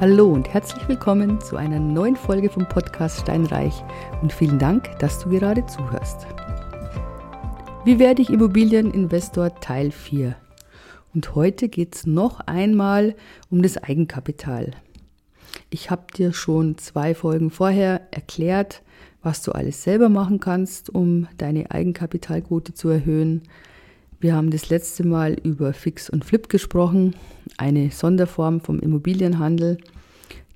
Hallo und herzlich willkommen zu einer neuen Folge vom Podcast Steinreich und vielen Dank, dass du gerade zuhörst. Wie werde ich Immobilieninvestor Teil 4? Und heute geht es noch einmal um das Eigenkapital. Ich habe dir schon zwei Folgen vorher erklärt, was du alles selber machen kannst, um deine Eigenkapitalquote zu erhöhen. Wir haben das letzte Mal über Fix und Flip gesprochen, eine Sonderform vom Immobilienhandel,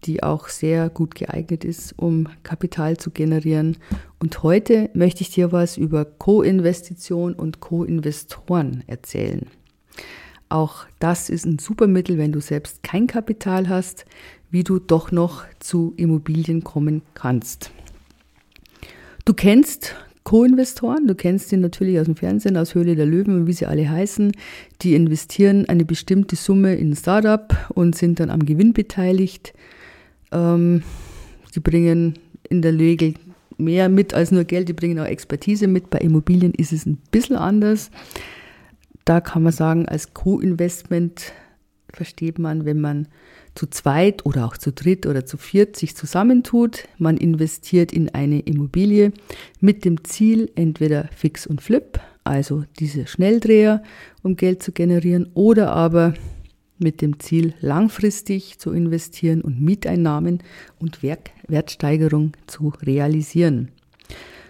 die auch sehr gut geeignet ist, um Kapital zu generieren. Und heute möchte ich dir was über Co-Investition und Co-Investoren erzählen. Auch das ist ein super Mittel, wenn du selbst kein Kapital hast, wie du doch noch zu Immobilien kommen kannst. Du kennst Co-Investoren, du kennst sie natürlich aus dem Fernsehen, aus Höhle der Löwen und wie sie alle heißen. Die investieren eine bestimmte Summe in ein Startup und sind dann am Gewinn beteiligt. Ähm, die bringen in der Regel mehr mit als nur Geld, die bringen auch Expertise mit. Bei Immobilien ist es ein bisschen anders. Da kann man sagen, als Co-Investment versteht man, wenn man zu zweit oder auch zu dritt oder zu viert sich zusammentut. Man investiert in eine Immobilie mit dem Ziel, entweder Fix und Flip, also diese Schnelldreher, um Geld zu generieren, oder aber mit dem Ziel, langfristig zu investieren und Mieteinnahmen und Werk Wertsteigerung zu realisieren.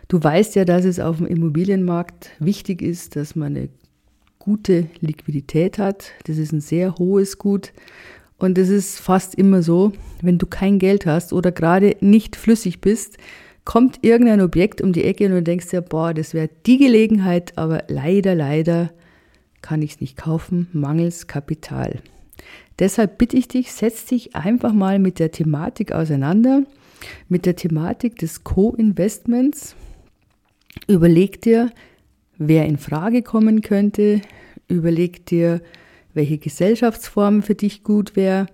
Du weißt ja, dass es auf dem Immobilienmarkt wichtig ist, dass man eine gute Liquidität hat. Das ist ein sehr hohes Gut. Und es ist fast immer so, wenn du kein Geld hast oder gerade nicht flüssig bist, kommt irgendein Objekt um die Ecke und du denkst dir, boah, das wäre die Gelegenheit, aber leider, leider kann ich es nicht kaufen, mangels Kapital. Deshalb bitte ich dich, setz dich einfach mal mit der Thematik auseinander, mit der Thematik des Co-Investments. Überleg dir, wer in Frage kommen könnte. Überleg dir, welche Gesellschaftsform für dich gut wäre.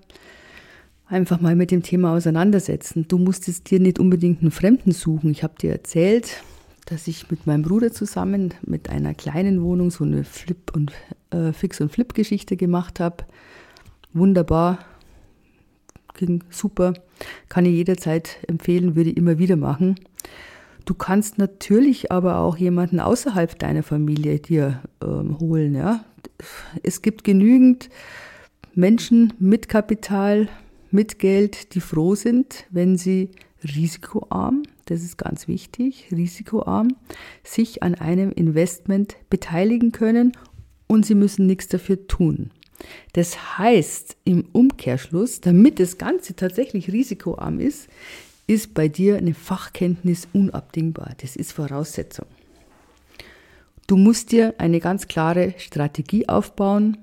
Einfach mal mit dem Thema auseinandersetzen. Du musst es dir nicht unbedingt einen Fremden suchen. Ich habe dir erzählt, dass ich mit meinem Bruder zusammen mit einer kleinen Wohnung so eine Flip- und äh, Fix- und Flip-Geschichte gemacht habe wunderbar, ging super, kann ich jederzeit empfehlen, würde ich immer wieder machen. Du kannst natürlich aber auch jemanden außerhalb deiner Familie dir ähm, holen. Ja? Es gibt genügend Menschen mit Kapital, mit Geld, die froh sind, wenn sie risikoarm, das ist ganz wichtig, risikoarm, sich an einem Investment beteiligen können und sie müssen nichts dafür tun. Das heißt im Umkehrschluss, damit das Ganze tatsächlich risikoarm ist, ist bei dir eine Fachkenntnis unabdingbar. Das ist Voraussetzung. Du musst dir eine ganz klare Strategie aufbauen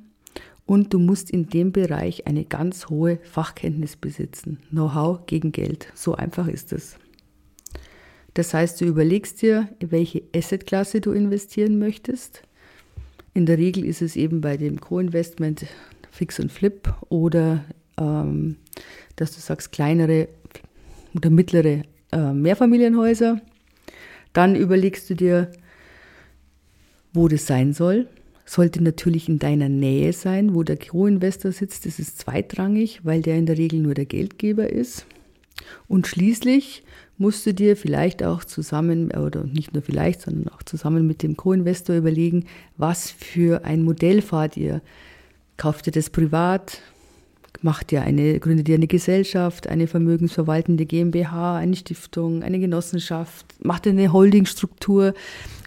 und du musst in dem Bereich eine ganz hohe Fachkenntnis besitzen. Know-how gegen Geld. So einfach ist es. Das heißt, du überlegst dir, welche Assetklasse du investieren möchtest. In der Regel ist es eben bei dem Co-Investment Fix und Flip oder ähm, dass du sagst kleinere oder mittlere äh, Mehrfamilienhäuser. Dann überlegst du dir, wo das sein soll. Sollte natürlich in deiner Nähe sein, wo der Co-Investor sitzt. Das ist zweitrangig, weil der in der Regel nur der Geldgeber ist. Und schließlich musst du dir vielleicht auch zusammen, oder nicht nur vielleicht, sondern auch zusammen mit dem Co-Investor überlegen, was für ein Modell fahrt ihr. Kauft ihr das privat? Macht ihr eine, gründet ihr eine Gesellschaft, eine vermögensverwaltende GmbH, eine Stiftung, eine Genossenschaft? Macht ihr eine Holdingstruktur?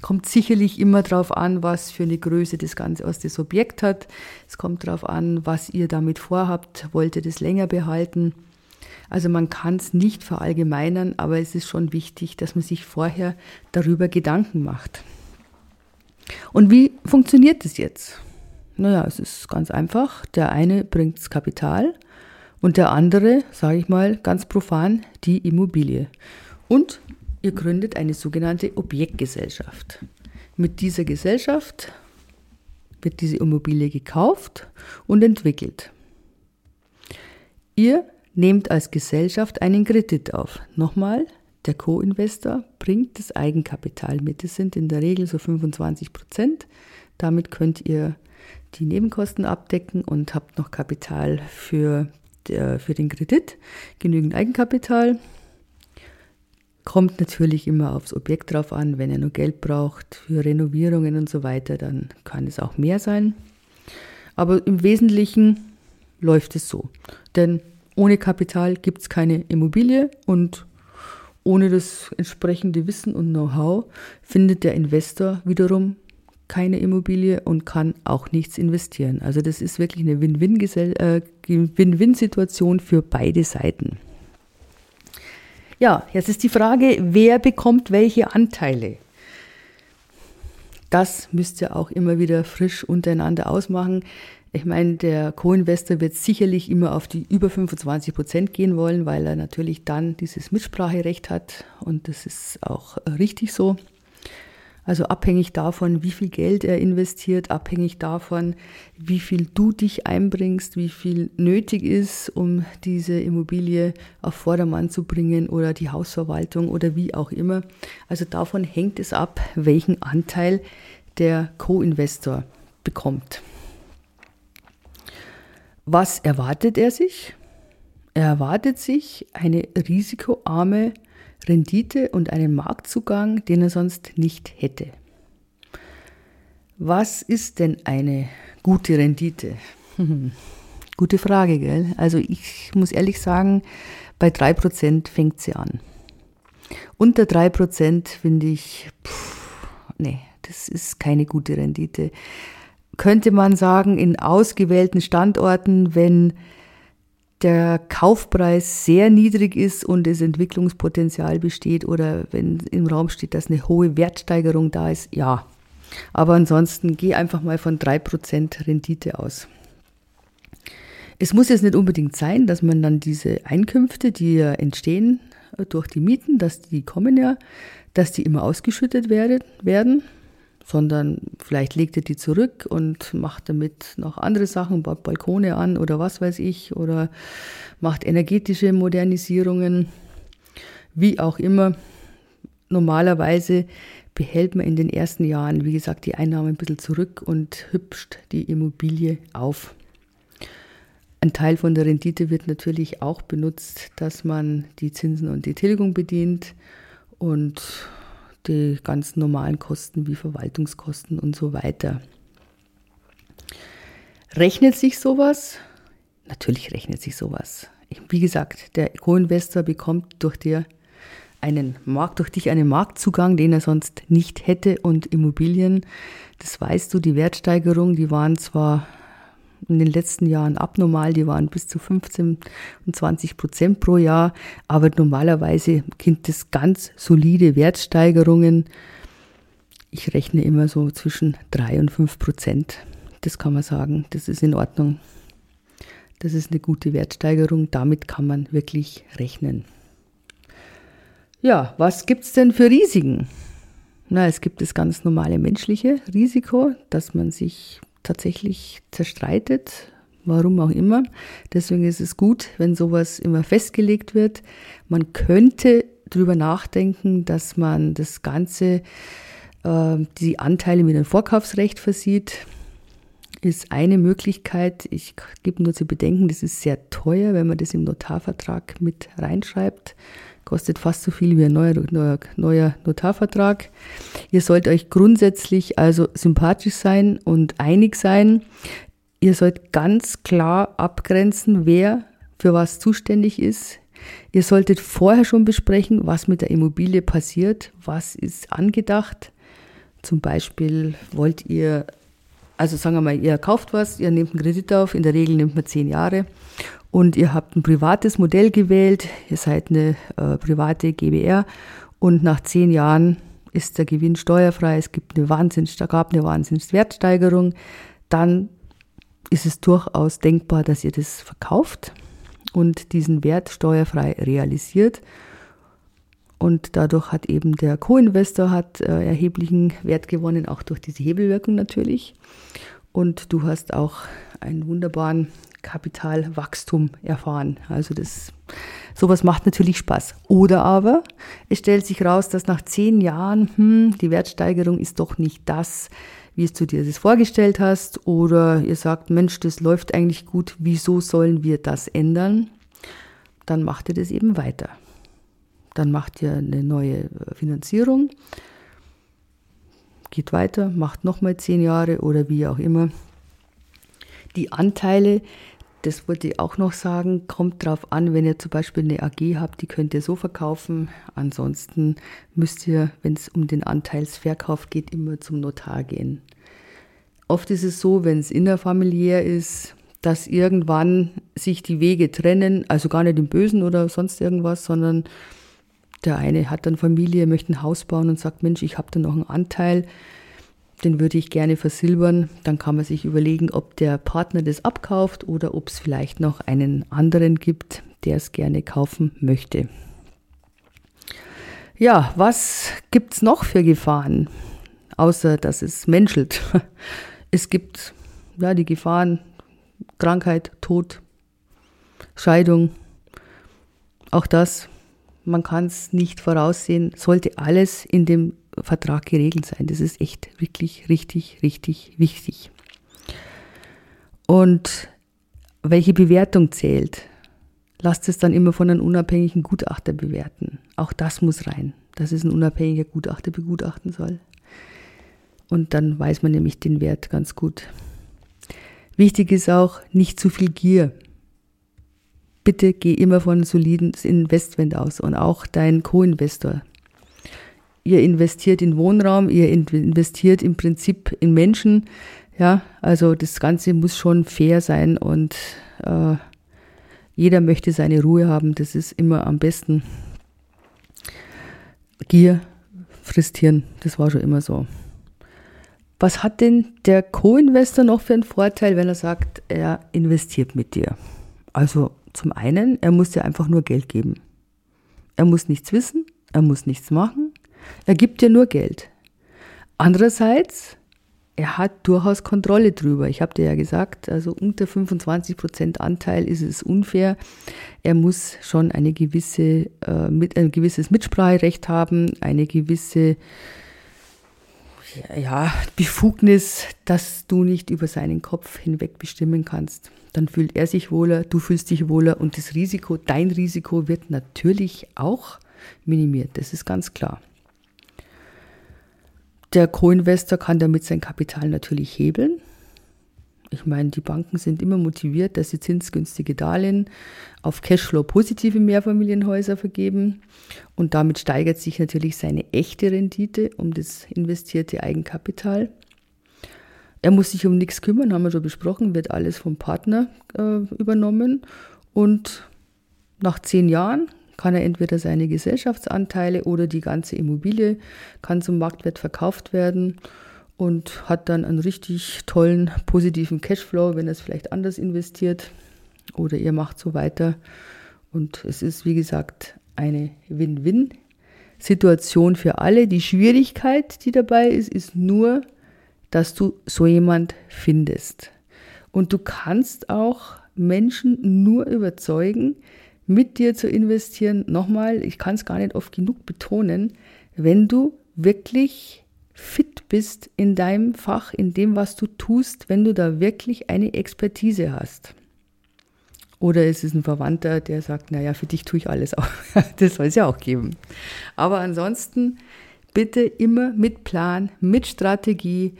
Kommt sicherlich immer darauf an, was für eine Größe das Ganze aus das Objekt hat. Es kommt darauf an, was ihr damit vorhabt. Wollt ihr das länger behalten? Also man kann es nicht verallgemeinern, aber es ist schon wichtig, dass man sich vorher darüber Gedanken macht. Und wie funktioniert es jetzt? Naja, es ist ganz einfach. Der eine bringt das Kapital und der andere, sage ich mal ganz profan, die Immobilie. Und ihr gründet eine sogenannte Objektgesellschaft. Mit dieser Gesellschaft wird diese Immobilie gekauft und entwickelt. Ihr nehmt als Gesellschaft einen Kredit auf. Nochmal, der Co-Investor bringt das Eigenkapital mit. Das sind in der Regel so 25 Prozent. Damit könnt ihr die Nebenkosten abdecken und habt noch Kapital für der, für den Kredit genügend Eigenkapital. Kommt natürlich immer aufs Objekt drauf an. Wenn er nur Geld braucht für Renovierungen und so weiter, dann kann es auch mehr sein. Aber im Wesentlichen läuft es so. Denn ohne Kapital gibt es keine Immobilie und ohne das entsprechende Wissen und Know-how findet der Investor wiederum keine Immobilie und kann auch nichts investieren. Also das ist wirklich eine äh, Win-Win-Situation für beide Seiten. Ja, jetzt ist die Frage, wer bekommt welche Anteile? Das müsst ihr auch immer wieder frisch untereinander ausmachen. Ich meine, der Co-Investor wird sicherlich immer auf die über 25 Prozent gehen wollen, weil er natürlich dann dieses Mitspracherecht hat und das ist auch richtig so. Also abhängig davon, wie viel Geld er investiert, abhängig davon, wie viel du dich einbringst, wie viel nötig ist, um diese Immobilie auf Vordermann zu bringen oder die Hausverwaltung oder wie auch immer. Also davon hängt es ab, welchen Anteil der Co-Investor bekommt. Was erwartet er sich? Er erwartet sich eine risikoarme Rendite und einen Marktzugang, den er sonst nicht hätte. Was ist denn eine gute Rendite? Gute Frage, gell? Also ich muss ehrlich sagen, bei 3% fängt sie an. Unter 3% finde ich, pff, nee, das ist keine gute Rendite. Könnte man sagen, in ausgewählten Standorten, wenn der Kaufpreis sehr niedrig ist und das Entwicklungspotenzial besteht oder wenn im Raum steht, dass eine hohe Wertsteigerung da ist, ja. Aber ansonsten geh einfach mal von 3% Rendite aus. Es muss jetzt nicht unbedingt sein, dass man dann diese Einkünfte, die ja entstehen durch die Mieten, dass die kommen ja, dass die immer ausgeschüttet werden sondern vielleicht legt er die zurück und macht damit noch andere Sachen, baut Balkone an oder was weiß ich, oder macht energetische Modernisierungen, wie auch immer. Normalerweise behält man in den ersten Jahren, wie gesagt, die Einnahmen ein bisschen zurück und hübscht die Immobilie auf. Ein Teil von der Rendite wird natürlich auch benutzt, dass man die Zinsen und die Tilgung bedient und die ganz normalen Kosten wie Verwaltungskosten und so weiter. Rechnet sich sowas? Natürlich rechnet sich sowas. Wie gesagt, der Co-Investor bekommt durch, dir einen Markt, durch dich einen Marktzugang, den er sonst nicht hätte und Immobilien, das weißt du, die Wertsteigerung, die waren zwar in den letzten Jahren abnormal. Die waren bis zu 15 und 20 Prozent pro Jahr. Aber normalerweise gibt es ganz solide Wertsteigerungen. Ich rechne immer so zwischen 3 und 5 Prozent. Das kann man sagen. Das ist in Ordnung. Das ist eine gute Wertsteigerung. Damit kann man wirklich rechnen. Ja, was gibt es denn für Risiken? Na, es gibt das ganz normale menschliche Risiko, dass man sich tatsächlich zerstreitet, warum auch immer. Deswegen ist es gut, wenn sowas immer festgelegt wird. Man könnte darüber nachdenken, dass man das Ganze, äh, die Anteile mit einem Vorkaufsrecht versieht. Ist eine Möglichkeit. Ich gebe nur zu bedenken, das ist sehr teuer, wenn man das im Notarvertrag mit reinschreibt kostet fast so viel wie ein neuer, neuer, neuer Notarvertrag. Ihr sollt euch grundsätzlich also sympathisch sein und einig sein. Ihr sollt ganz klar abgrenzen, wer für was zuständig ist. Ihr solltet vorher schon besprechen, was mit der Immobilie passiert, was ist angedacht. Zum Beispiel wollt ihr, also sagen wir mal, ihr kauft was, ihr nehmt einen Kredit auf, in der Regel nimmt man zehn Jahre und ihr habt ein privates Modell gewählt, ihr seid eine äh, private GBR und nach zehn Jahren ist der Gewinn steuerfrei, es gibt eine Wahnsinns, da gab eine Wahnsinnswertsteigerung, dann ist es durchaus denkbar, dass ihr das verkauft und diesen Wert steuerfrei realisiert. Und dadurch hat eben der Co-Investor hat äh, erheblichen Wert gewonnen, auch durch diese Hebelwirkung natürlich. Und du hast auch einen wunderbaren Kapitalwachstum erfahren. Also das, sowas macht natürlich Spaß. Oder aber es stellt sich raus, dass nach zehn Jahren hm, die Wertsteigerung ist doch nicht das, wie es du dir das vorgestellt hast, oder ihr sagt, Mensch, das läuft eigentlich gut, wieso sollen wir das ändern? Dann macht ihr das eben weiter. Dann macht ihr eine neue Finanzierung, geht weiter, macht nochmal zehn Jahre oder wie auch immer. Die Anteile, das wollte ich auch noch sagen, kommt darauf an, wenn ihr zum Beispiel eine AG habt, die könnt ihr so verkaufen. Ansonsten müsst ihr, wenn es um den Anteilsverkauf geht, immer zum Notar gehen. Oft ist es so, wenn es innerfamiliär ist, dass irgendwann sich die Wege trennen, also gar nicht im Bösen oder sonst irgendwas, sondern der eine hat dann Familie, möchte ein Haus bauen und sagt, Mensch, ich habe da noch einen Anteil den würde ich gerne versilbern. Dann kann man sich überlegen, ob der Partner das abkauft oder ob es vielleicht noch einen anderen gibt, der es gerne kaufen möchte. Ja, was gibt es noch für Gefahren, außer dass es menschelt? Es gibt ja die Gefahren Krankheit, Tod, Scheidung. Auch das, man kann es nicht voraussehen, sollte alles in dem Vertrag geregelt sein. Das ist echt wirklich richtig, richtig wichtig. Und welche Bewertung zählt? Lasst es dann immer von einem unabhängigen Gutachter bewerten. Auch das muss rein, dass es ein unabhängiger Gutachter begutachten soll. Und dann weiß man nämlich den Wert ganz gut. Wichtig ist auch nicht zu viel Gier. Bitte geh immer von soliden Investment aus und auch dein Co-Investor ihr investiert in Wohnraum, ihr investiert im Prinzip in Menschen. Ja, also das Ganze muss schon fair sein und äh, jeder möchte seine Ruhe haben. Das ist immer am besten. Gier frisst Hirn, das war schon immer so. Was hat denn der Co-Investor noch für einen Vorteil, wenn er sagt, er investiert mit dir? Also zum einen, er muss dir einfach nur Geld geben. Er muss nichts wissen, er muss nichts machen, er gibt dir nur Geld. Andererseits, er hat durchaus Kontrolle drüber. Ich habe dir ja gesagt, also unter 25% Anteil ist es unfair. Er muss schon eine gewisse, äh, mit, ein gewisses Mitspracherecht haben, eine gewisse ja, Befugnis, dass du nicht über seinen Kopf hinweg bestimmen kannst. Dann fühlt er sich wohler, du fühlst dich wohler und das Risiko, dein Risiko wird natürlich auch minimiert. Das ist ganz klar. Der Co-Investor kann damit sein Kapital natürlich hebeln. Ich meine, die Banken sind immer motiviert, dass sie zinsgünstige Darlehen auf Cashflow-positive Mehrfamilienhäuser vergeben. Und damit steigert sich natürlich seine echte Rendite um das investierte Eigenkapital. Er muss sich um nichts kümmern, haben wir schon besprochen, wird alles vom Partner äh, übernommen. Und nach zehn Jahren kann er entweder seine Gesellschaftsanteile oder die ganze Immobilie kann zum Marktwert verkauft werden und hat dann einen richtig tollen positiven Cashflow, wenn er es vielleicht anders investiert oder ihr macht so weiter. Und es ist, wie gesagt, eine Win-Win-Situation für alle. Die Schwierigkeit, die dabei ist, ist nur, dass du so jemand findest. Und du kannst auch Menschen nur überzeugen, mit dir zu investieren. Nochmal, ich kann es gar nicht oft genug betonen, wenn du wirklich fit bist in deinem Fach, in dem, was du tust, wenn du da wirklich eine Expertise hast. Oder es ist ein Verwandter, der sagt, naja, für dich tue ich alles auch. Das soll es ja auch geben. Aber ansonsten bitte immer mit Plan, mit Strategie,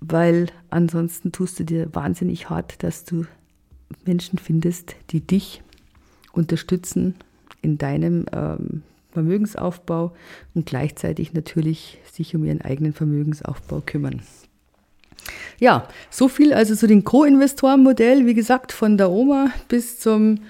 weil ansonsten tust du dir wahnsinnig hart, dass du Menschen findest, die dich unterstützen in deinem ähm, Vermögensaufbau und gleichzeitig natürlich sich um ihren eigenen Vermögensaufbau kümmern. Ja, so viel also zu dem Co-Investoren-Modell. Wie gesagt, von der Oma bis zum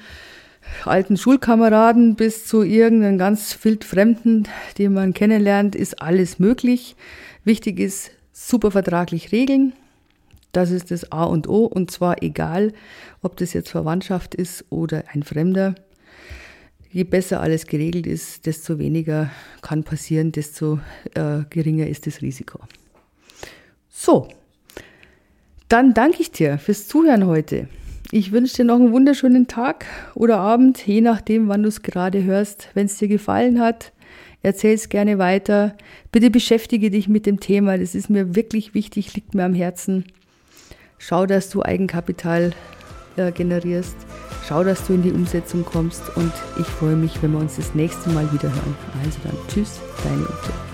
alten Schulkameraden bis zu irgendeinem ganz wildfremden, den man kennenlernt, ist alles möglich. Wichtig ist, super vertraglich regeln. Das ist das A und O und zwar egal, ob das jetzt Verwandtschaft ist oder ein Fremder. Je besser alles geregelt ist, desto weniger kann passieren, desto äh, geringer ist das Risiko. So, dann danke ich dir fürs Zuhören heute. Ich wünsche dir noch einen wunderschönen Tag oder Abend, je nachdem, wann du es gerade hörst. Wenn es dir gefallen hat, Erzähl es gerne weiter. Bitte beschäftige dich mit dem Thema. Das ist mir wirklich wichtig, liegt mir am Herzen. Schau, dass du Eigenkapital äh, generierst. Schau, dass du in die Umsetzung kommst. Und ich freue mich, wenn wir uns das nächste Mal wieder hören. Also dann, tschüss, deine Ute.